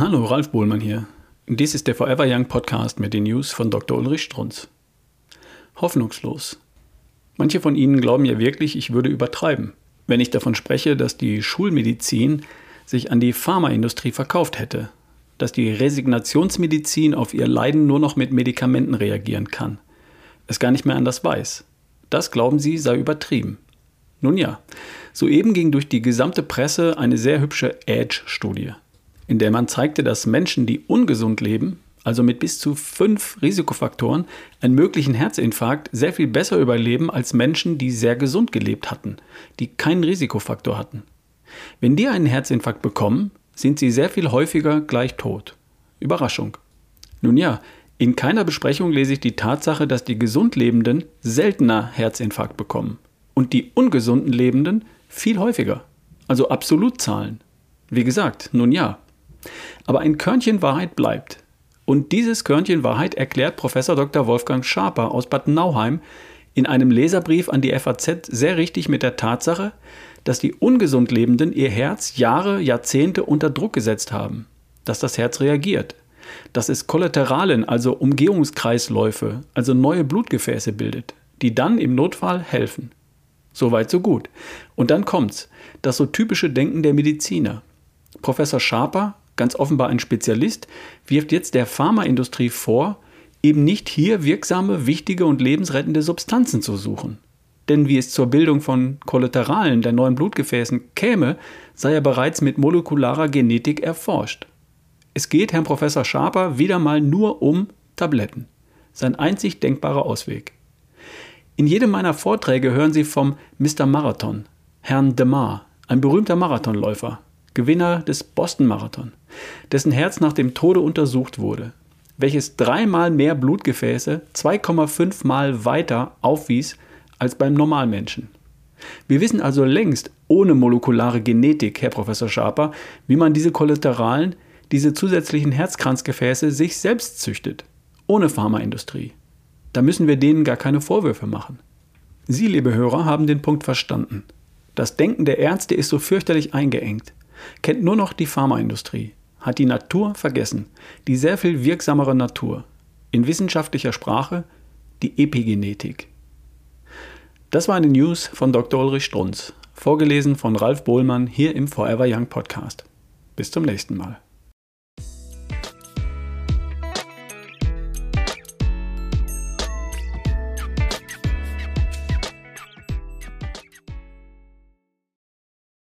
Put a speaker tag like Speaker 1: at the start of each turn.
Speaker 1: Hallo, Ralf Bohlmann hier. Dies ist der Forever Young Podcast mit den News von Dr. Ulrich Strunz. Hoffnungslos. Manche von Ihnen glauben ja wirklich, ich würde übertreiben, wenn ich davon spreche, dass die Schulmedizin sich an die Pharmaindustrie verkauft hätte, dass die Resignationsmedizin auf ihr Leiden nur noch mit Medikamenten reagieren kann, es gar nicht mehr anders weiß. Das glauben Sie sei übertrieben. Nun ja, soeben ging durch die gesamte Presse eine sehr hübsche Edge-Studie in der man zeigte, dass Menschen, die ungesund leben, also mit bis zu fünf Risikofaktoren, einen möglichen Herzinfarkt sehr viel besser überleben als Menschen, die sehr gesund gelebt hatten, die keinen Risikofaktor hatten. Wenn die einen Herzinfarkt bekommen, sind sie sehr viel häufiger gleich tot. Überraschung. Nun ja, in keiner Besprechung lese ich die Tatsache, dass die gesund Lebenden seltener Herzinfarkt bekommen und die ungesunden Lebenden viel häufiger. Also Absolutzahlen. Wie gesagt, nun ja, aber ein Körnchen Wahrheit bleibt. Und dieses Körnchen Wahrheit erklärt Professor Dr. Wolfgang Schaper aus Bad Nauheim in einem Leserbrief an die FAZ sehr richtig mit der Tatsache, dass die ungesund Lebenden ihr Herz Jahre, Jahrzehnte unter Druck gesetzt haben, dass das Herz reagiert, dass es Kollateralen, also Umgehungskreisläufe, also neue Blutgefäße bildet, die dann im Notfall helfen. Soweit so gut. Und dann kommt's, das so typische Denken der Mediziner. Professor Schaper ganz offenbar ein Spezialist, wirft jetzt der Pharmaindustrie vor, eben nicht hier wirksame, wichtige und lebensrettende Substanzen zu suchen. Denn wie es zur Bildung von Kollateralen der neuen Blutgefäßen käme, sei er bereits mit molekularer Genetik erforscht. Es geht Herrn Professor Schaper wieder mal nur um Tabletten. Sein einzig denkbarer Ausweg. In jedem meiner Vorträge hören Sie vom Mr. Marathon, Herrn DeMar, ein berühmter Marathonläufer, Gewinner des Boston Marathon, dessen Herz nach dem Tode untersucht wurde, welches dreimal mehr Blutgefäße 2,5 Mal weiter aufwies als beim Normalmenschen. Wir wissen also längst ohne molekulare Genetik, Herr Professor Schaper, wie man diese Kollateralen, diese zusätzlichen Herzkranzgefäße sich selbst züchtet, ohne Pharmaindustrie. Da müssen wir denen gar keine Vorwürfe machen. Sie, liebe Hörer, haben den Punkt verstanden. Das Denken der Ärzte ist so fürchterlich eingeengt kennt nur noch die Pharmaindustrie, hat die Natur vergessen, die sehr viel wirksamere Natur, in wissenschaftlicher Sprache die Epigenetik. Das war eine News von Dr. Ulrich Strunz, vorgelesen von Ralf Bohlmann hier im Forever Young Podcast. Bis zum nächsten Mal.